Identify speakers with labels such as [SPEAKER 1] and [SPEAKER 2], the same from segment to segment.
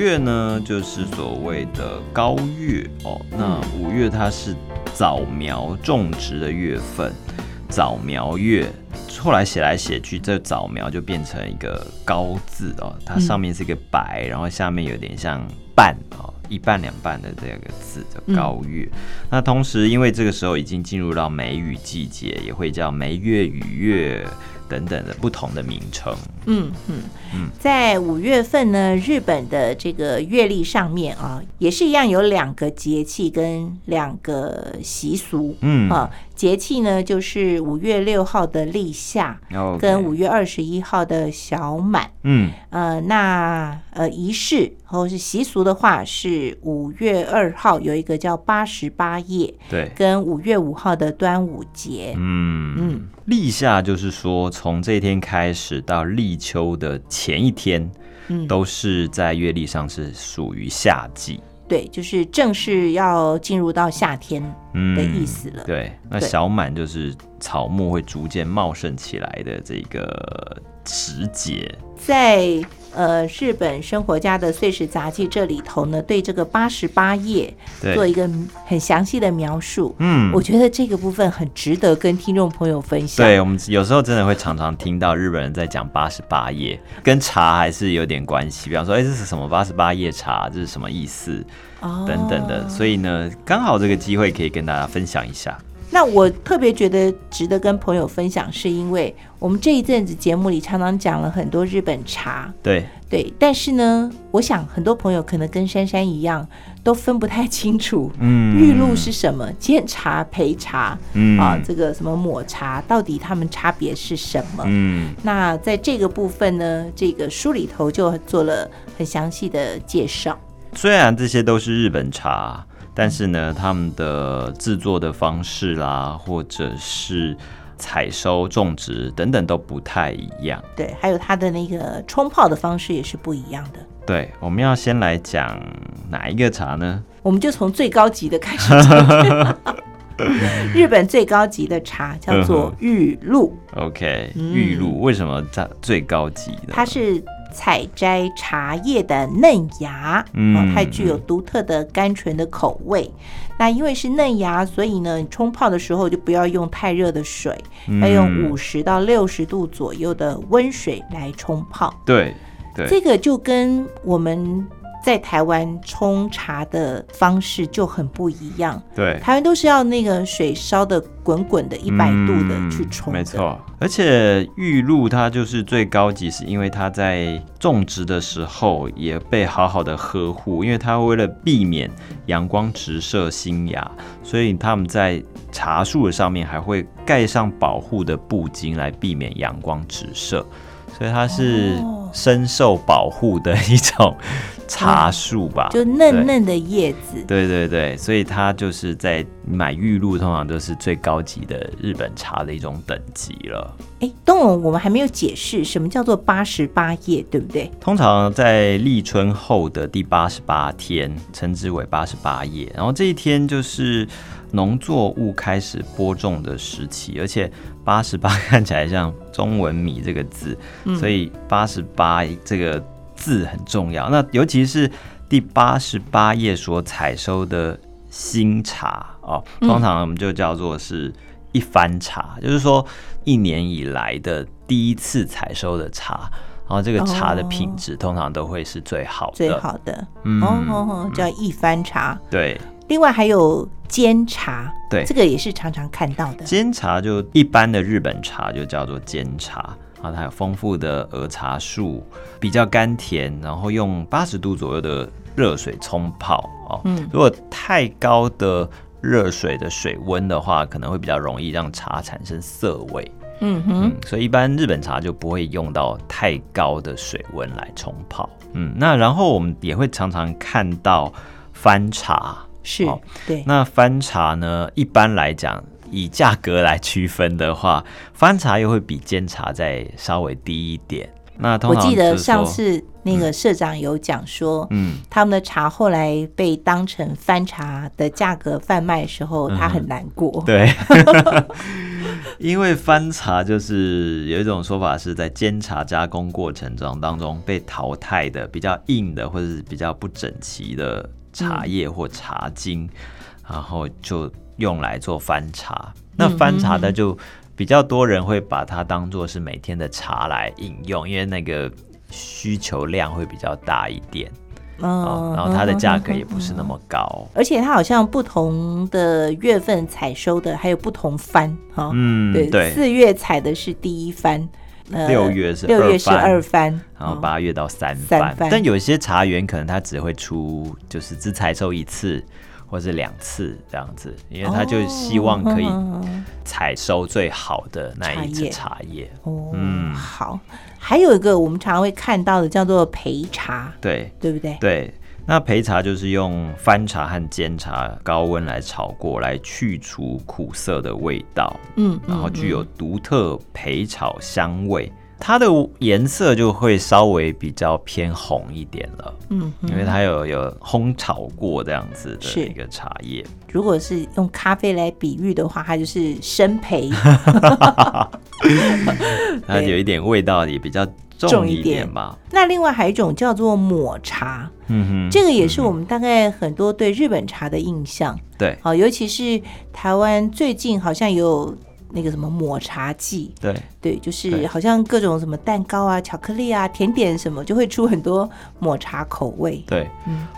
[SPEAKER 1] 月呢，就是所谓的高月哦。那五月它是早苗种植的月份，早苗月。后来写来写去，这早苗就变成一个高字哦，它上面是一个白，然后下面有点像半哦，一半两半的这个字叫高月。那同时，因为这个时候已经进入到梅雨季节，也会叫梅月、雨月。等等的不同的名称。
[SPEAKER 2] 嗯嗯嗯，在五月份呢，日本的这个月历上面啊，也是一样有两个节气跟两个习俗。嗯啊，节气呢就是五月六号的立夏，跟五月二十一号的小满。嗯呃，那呃仪式或是习俗的话，是五月二号有一个叫八十八夜，
[SPEAKER 1] 对，
[SPEAKER 2] 跟五月五号的端午节。嗯
[SPEAKER 1] 嗯。立夏就是说，从这一天开始到立秋的前一天，嗯，都是在月历上是属于夏季。
[SPEAKER 2] 对，就是正式要进入到夏天的意思了。
[SPEAKER 1] 对，那小满就是草木会逐渐茂盛起来的这个时节。
[SPEAKER 2] 在呃，日本生活家的碎石杂记这里头呢，对这个八十八页做一个很详细的描述。嗯，我觉得这个部分很值得跟听众朋友分享。
[SPEAKER 1] 对我们有时候真的会常常听到日本人在讲八十八页，跟茶还是有点关系。比方说，哎，这是什么八十八页茶？这是什么意思？哦，等等的。所以呢，刚好这个机会可以跟大家分享一下。
[SPEAKER 2] 那我特别觉得值得跟朋友分享，是因为我们这一阵子节目里常常讲了很多日本茶，
[SPEAKER 1] 对
[SPEAKER 2] 对，但是呢，我想很多朋友可能跟珊珊一样，都分不太清楚，嗯，玉露是什么，煎茶、焙茶，嗯啊，这个什么抹茶，到底它们差别是什么？嗯，那在这个部分呢，这个书里头就做了很详细的介绍。
[SPEAKER 1] 虽然这些都是日本茶。但是呢，他们的制作的方式啦，或者是采收、种植等等都不太一样。
[SPEAKER 2] 对，还有它的那个冲泡的方式也是不一样的。
[SPEAKER 1] 对，我们要先来讲哪一个茶呢？
[SPEAKER 2] 我们就从最高级的开始。日本最高级的茶叫做玉露。
[SPEAKER 1] OK，玉露为什么在最高级的？
[SPEAKER 2] 它是。采摘茶叶的嫩芽，嗯，它具有独特的甘醇的口味。那因为是嫩芽，所以呢，冲泡的时候就不要用太热的水，要用五十到六十度左右的温水来冲泡。
[SPEAKER 1] 对，对，
[SPEAKER 2] 这个就跟我们。在台湾冲茶的方式就很不一样。
[SPEAKER 1] 对，
[SPEAKER 2] 台湾都是要那个水烧的滚滚的，一百度的去冲。
[SPEAKER 1] 没错，而且玉露它就是最高级，是因为它在种植的时候也被好好的呵护，因为它为了避免阳光直射新芽，所以他们在茶树的上面还会盖上保护的布巾来避免阳光直射，所以它是深受保护的一种。茶树吧，
[SPEAKER 2] 就嫩嫩的叶子。
[SPEAKER 1] 对对对，所以它就是在买玉露，通常都是最高级的日本茶的一种等级了。
[SPEAKER 2] 哎，东龙，我们还没有解释什么叫做八十八叶，对不对？
[SPEAKER 1] 通常在立春后的第八十八天，称之为八十八叶。然后这一天就是农作物开始播种的时期，而且八十八 看起来像中文米这个字，所以八十八这个。字很重要，那尤其是第八十八页所采收的新茶哦，通常我们就叫做是一番茶，就是说一年以来的第一次采收的茶，然后这个茶的品质通常都会是最好的，
[SPEAKER 2] 最好的，哦，叫一番茶。
[SPEAKER 1] 对，
[SPEAKER 2] 另外还有煎茶，
[SPEAKER 1] 对，
[SPEAKER 2] 这个也是常常看到的。
[SPEAKER 1] 煎茶就一般的日本茶就叫做煎茶。啊，它有丰富的儿茶树，比较甘甜，然后用八十度左右的热水冲泡哦。嗯，如果太高的热水的水温的话，可能会比较容易让茶产生涩味。嗯哼，所以一般日本茶就不会用到太高的水温来冲泡。嗯，那然后我们也会常常看到翻茶，
[SPEAKER 2] 是，对。
[SPEAKER 1] 那翻茶呢，一般来讲。以价格来区分的话，翻茶又会比煎茶再稍微低一点。那
[SPEAKER 2] 我记得上次那个社长有讲说，嗯，他们的茶后来被当成翻茶的价格贩卖的时候，他很难过。
[SPEAKER 1] 对，因为翻茶就是有一种说法是在煎茶加工过程中当中被淘汰的比较硬的或者是比较不整齐的茶叶或茶茎，然后就用来做翻茶。那翻茶的就比较多人会把它当做是每天的茶来饮用，因为那个需求量会比较大一点。哦，然后它的价格也不是那么高，
[SPEAKER 2] 而且它好像不同的月份采收的还有不同番哈，嗯，对，四月采的是第一番，
[SPEAKER 1] 六月是
[SPEAKER 2] 六月是二番，
[SPEAKER 1] 然后八月到三番，但有些茶园可能它只会出就是只采收一次或者两次这样子，因为他就希望可以采收最好的那一次茶叶。
[SPEAKER 2] 哦，嗯，好。还有一个我们常常会看到的叫做焙茶，
[SPEAKER 1] 对。
[SPEAKER 2] 对不对？
[SPEAKER 1] 对，那焙茶就是用翻茶和煎茶高温来炒过来去除苦涩的味道，嗯，然后具有独特焙炒香味，它的颜色就会稍微比较偏红一点了，嗯，因为它有有烘炒过这样子的一个茶叶。
[SPEAKER 2] 如果是用咖啡来比喻的话，它就是生培。
[SPEAKER 1] 它有一点味道也比较重一点吧。
[SPEAKER 2] 那另外还有一种叫做抹茶，嗯哼，这个也是我们大概很多对日本茶的印象。
[SPEAKER 1] 对，
[SPEAKER 2] 好，尤其是台湾最近好像有那个什么抹茶季。
[SPEAKER 1] 对，
[SPEAKER 2] 对，就是好像各种什么蛋糕啊、巧克力啊、甜点什么，就会出很多抹茶口味。
[SPEAKER 1] 对，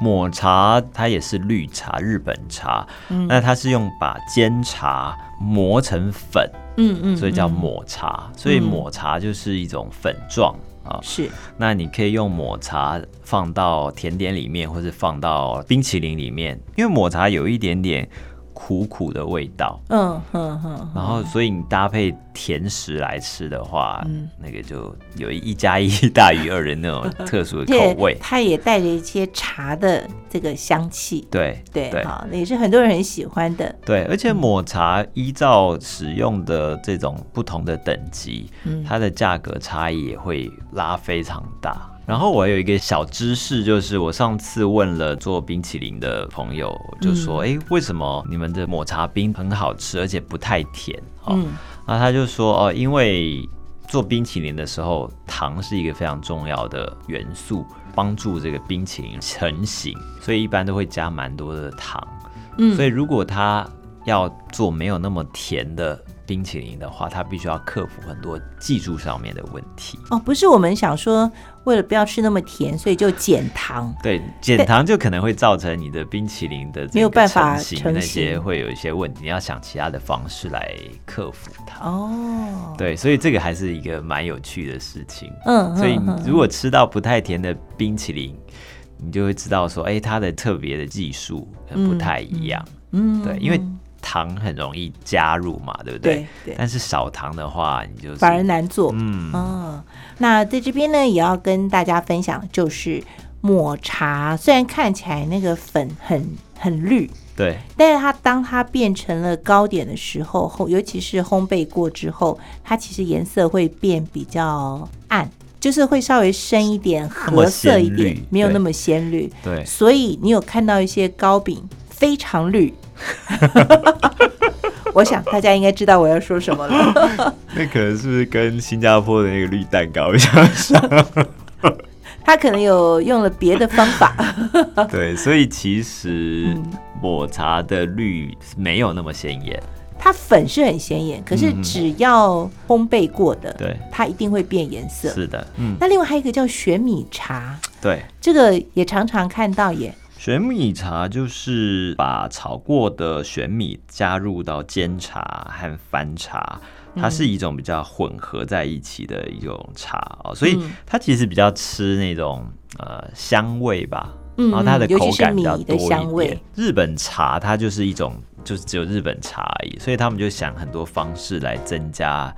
[SPEAKER 1] 抹茶它也是绿茶，日本茶，那它是用把煎茶磨成粉。嗯嗯，所以叫抹茶，所以抹茶就是一种粉状啊。
[SPEAKER 2] 是，
[SPEAKER 1] 那你可以用抹茶放到甜点里面，或是放到冰淇淋里面，因为抹茶有一点点。苦苦的味道，嗯哼哼，然后所以你搭配甜食来吃的话，嗯，那个就有一加一大于二的那种特殊的口 味，
[SPEAKER 2] 它也带着一些茶的这个香气，
[SPEAKER 1] 对
[SPEAKER 2] 对对，好，也是很多人很喜欢的，
[SPEAKER 1] 对，而且抹茶依照使用的这种不同的等级，嗯，它的价格差异也会拉非常大。然后我有一个小知识，就是我上次问了做冰淇淋的朋友，就说：“哎，为什么你们的抹茶冰很好吃，而且不太甜？”嗯，然后他就说：“哦，因为做冰淇淋的时候，糖是一个非常重要的元素，帮助这个冰淇淋成型，所以一般都会加蛮多的糖。嗯，所以如果他要做没有那么甜的。”冰淇淋的话，它必须要克服很多技术上面的问题
[SPEAKER 2] 哦。不是我们想说，为了不要吃那么甜，所以就减糖。
[SPEAKER 1] 对，减糖就可能会造成你的冰淇淋的
[SPEAKER 2] 没有办法
[SPEAKER 1] 成型，那些会有一些问题。你要想其他的方式来克服它。哦，对，所以这个还是一个蛮有趣的事情。嗯，所以如果吃到不太甜的冰淇淋，你就会知道说，哎，它的特别的技术不太一样。嗯，对，因为。糖很容易加入嘛，对不对？对。但是少糖的话，你就
[SPEAKER 2] 反而难做。嗯哦，那在这边呢，也要跟大家分享，就是抹茶虽然看起来那个粉很很绿，
[SPEAKER 1] 对，
[SPEAKER 2] 但是它当它变成了糕点的时候，烘尤其是烘焙过之后，它其实颜色会变比较暗，就是会稍微深一点、褐色一点，没有那么鲜绿。
[SPEAKER 1] 对。
[SPEAKER 2] 所以你有看到一些糕饼非常绿。我想大家应该知道我要说什么了。
[SPEAKER 1] 那可能是不是跟新加坡的那个绿蛋糕比较像？
[SPEAKER 2] 他可能有用了别的方法。
[SPEAKER 1] 对，所以其实抹茶的绿没有那么显眼。
[SPEAKER 2] 它粉是很显眼，可是只要烘焙过的，
[SPEAKER 1] 对，
[SPEAKER 2] 它一定会变颜色。
[SPEAKER 1] 是的，嗯。
[SPEAKER 2] 那另外还有一个叫玄米茶，
[SPEAKER 1] 对，
[SPEAKER 2] 这个也常常看到耶。
[SPEAKER 1] 玄米茶就是把炒过的玄米加入到煎茶和翻茶，它是一种比较混合在一起的一种茶哦，所以它其实比较吃那种呃香味吧，然后它的口感比较多一点。日本茶它就是一种，就是只有日本茶而已，所以他们就想很多方式来增加。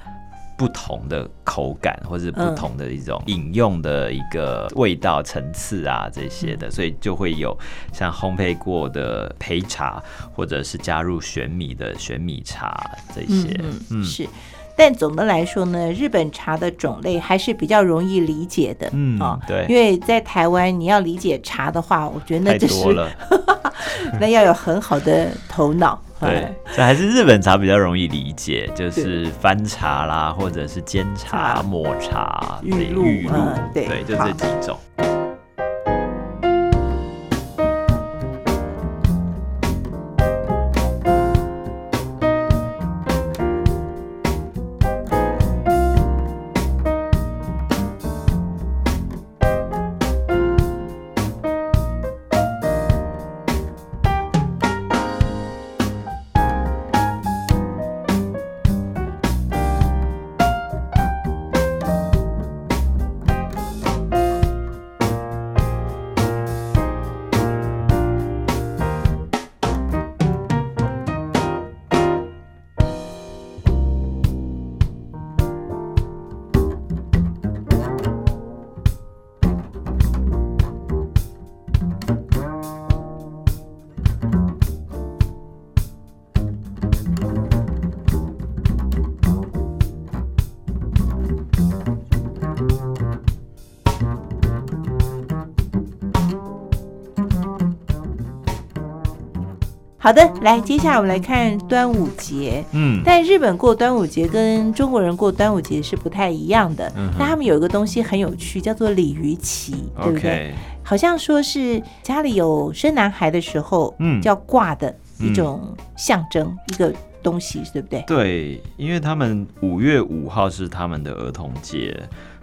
[SPEAKER 1] 不同的口感，或是不同的一种饮用的一个味道层次啊，这些的，所以就会有像烘焙过的焙茶，或者是加入玄米的玄米茶这些。
[SPEAKER 2] 嗯，是。但总的来说呢，日本茶的种类还是比较容易理解的。嗯，啊
[SPEAKER 1] 对，
[SPEAKER 2] 因为在台湾你要理解茶的话，我觉得那就是 那要有很好的头脑。
[SPEAKER 1] 对，这还是日本茶比较容易理解，就是翻茶啦，或者是煎茶、抹茶、
[SPEAKER 2] 玉露，
[SPEAKER 1] 对，就这几种。
[SPEAKER 2] 好的，来，接下来我们来看端午节。嗯，但日本过端午节跟中国人过端午节是不太一样的。嗯，那他们有一个东西很有趣，叫做鲤鱼旗，对不对？好像说是家里有生男孩的时候，嗯，叫挂的一种象征，一个东西，对不对？
[SPEAKER 1] 对，因为他们五月五号是他们的儿童节。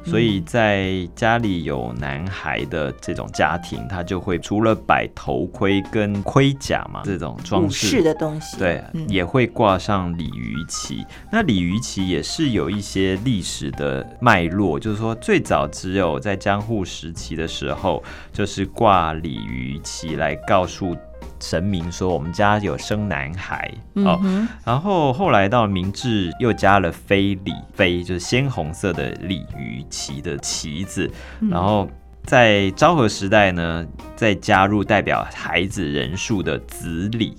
[SPEAKER 1] 所以在家里有男孩的这种家庭，他就会除了摆头盔跟盔甲嘛，这种装饰
[SPEAKER 2] 的东西，
[SPEAKER 1] 对，也会挂上鲤鱼旗。那鲤鱼旗也是有一些历史的脉络，就是说最早只有在江户时期的时候，就是挂鲤鱼旗来告诉。神明说：“我们家有生男孩哦。”然后后来到明治又加了飞鲤飞，就是鲜红色的鲤鱼旗的旗子。然后在昭和时代呢，再加入代表孩子人数的子鲤，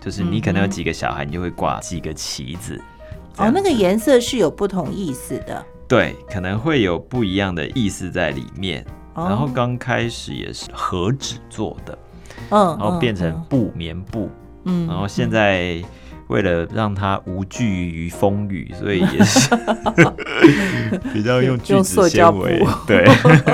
[SPEAKER 1] 就是你可能有几个小孩，你就会挂几个旗子。
[SPEAKER 2] 哦，那个颜色是有不同意思的。
[SPEAKER 1] 对，可能会有不一样的意思在里面。然后刚开始也是和纸做的。嗯，然后变成布棉布，嗯，然后现在为了让它无惧于风雨，所以也是 比较用聚酯纤维。对，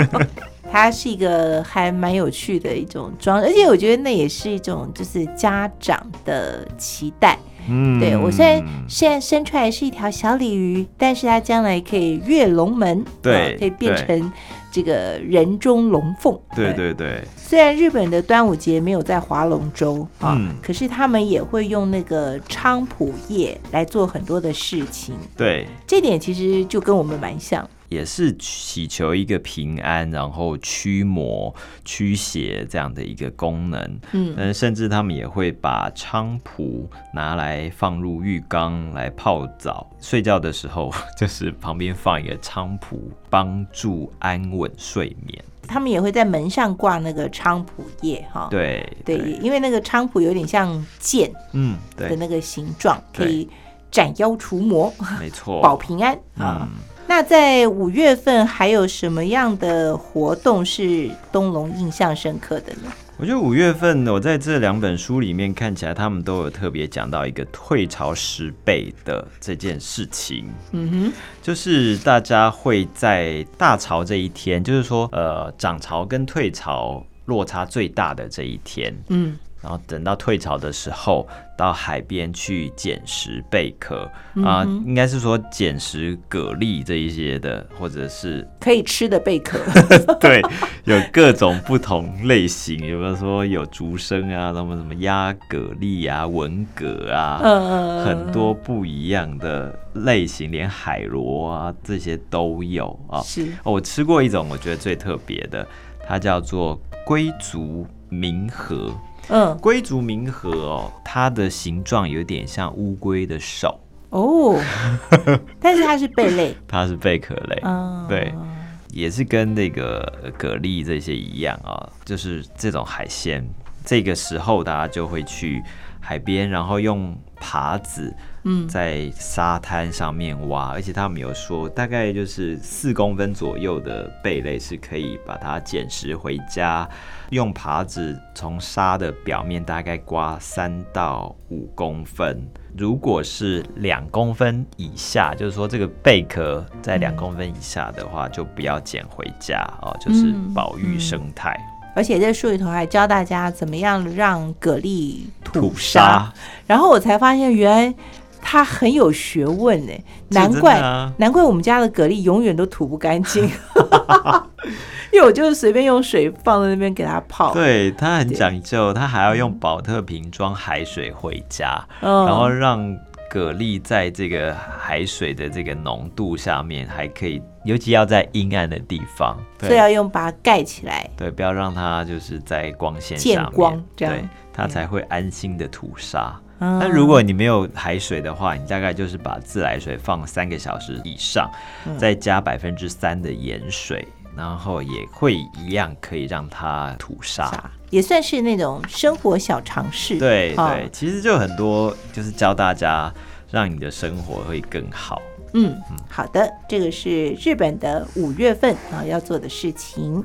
[SPEAKER 2] 它是一个还蛮有趣的一种装，而且我觉得那也是一种就是家长的期待。嗯，对我虽然现在生出来是一条小鲤鱼，但是它将来可以跃龙门，
[SPEAKER 1] 对，
[SPEAKER 2] 可以变成。这个人中龙凤，
[SPEAKER 1] 对对对。
[SPEAKER 2] 虽然日本的端午节没有在划龙舟啊，可是他们也会用那个菖蒲叶来做很多的事情。
[SPEAKER 1] 对，
[SPEAKER 2] 这点其实就跟我们蛮像。
[SPEAKER 1] 也是祈求一个平安，然后驱魔驱邪这样的一个功能。嗯，甚至他们也会把菖蒲拿来放入浴缸来泡澡，睡觉的时候就是旁边放一个菖蒲，帮助安稳睡眠。
[SPEAKER 2] 他们也会在门上挂那个菖蒲叶，哈，
[SPEAKER 1] 对
[SPEAKER 2] 对，因为那个菖蒲有点像剑，嗯，的那个形状，可以斩妖除魔，
[SPEAKER 1] 没错，
[SPEAKER 2] 保平安啊。那在五月份还有什么样的活动是东龙印象深刻的呢？
[SPEAKER 1] 我觉得五月份我在这两本书里面看起来，他们都有特别讲到一个退潮十倍的这件事情。嗯哼，就是大家会在大潮这一天，就是说呃涨潮跟退潮落差最大的这一天。嗯。然后等到退潮的时候，到海边去捡拾贝壳啊，应该是说捡拾蛤蜊这一些的，或者是
[SPEAKER 2] 可以吃的贝壳。
[SPEAKER 1] 对，有各种不同类型，有没有说有竹笙啊，什么什么鸭蛤蜊啊、文蛤啊，很多不一样的类型，连海螺啊这些都有啊。
[SPEAKER 2] 是，
[SPEAKER 1] 我吃过一种，我觉得最特别的，它叫做龟足冥河。嗯，龟足冥河哦，它的形状有点像乌龟的手。哦，
[SPEAKER 2] 但是它是贝类，
[SPEAKER 1] 它是贝壳类，对，也是跟那个蛤蜊这些一样啊，就是这种海鲜，这个时候大家就会去海边，然后用耙子。嗯，在沙滩上面挖，而且他们有说，大概就是四公分左右的贝类是可以把它捡拾回家，用耙子从沙的表面大概刮三到五公分。如果是两公分以下，就是说这个贝壳在两公分以下的话，就不要捡回家哦，就是保育生态。
[SPEAKER 2] 而且这书里头还教大家怎么样让蛤蜊吐沙，然后我才发现原来。他很有学问呢，难怪难怪我们家的蛤蜊永远都吐不干净，因为我就是随便用水放在那边给它泡。
[SPEAKER 1] 对它很讲究，它还要用保特瓶装海水回家，然后让蛤蜊在这个海水的这个浓度下面还可以，尤其要在阴暗的地方，
[SPEAKER 2] 所以要用把它盖起来，
[SPEAKER 1] 对，不要让它就是在光线见
[SPEAKER 2] 光，这样。
[SPEAKER 1] 它才会安心的吐沙。那如果你没有海水的话，你大概就是把自来水放三个小时以上，再加百分之三的盐水，然后也会一样可以让它吐沙，
[SPEAKER 2] 也算是那种生活小常识。
[SPEAKER 1] 对对，其实就很多就是教大家让你的生活会更好。
[SPEAKER 2] 嗯，好的，这个是日本的五月份啊要做的事情。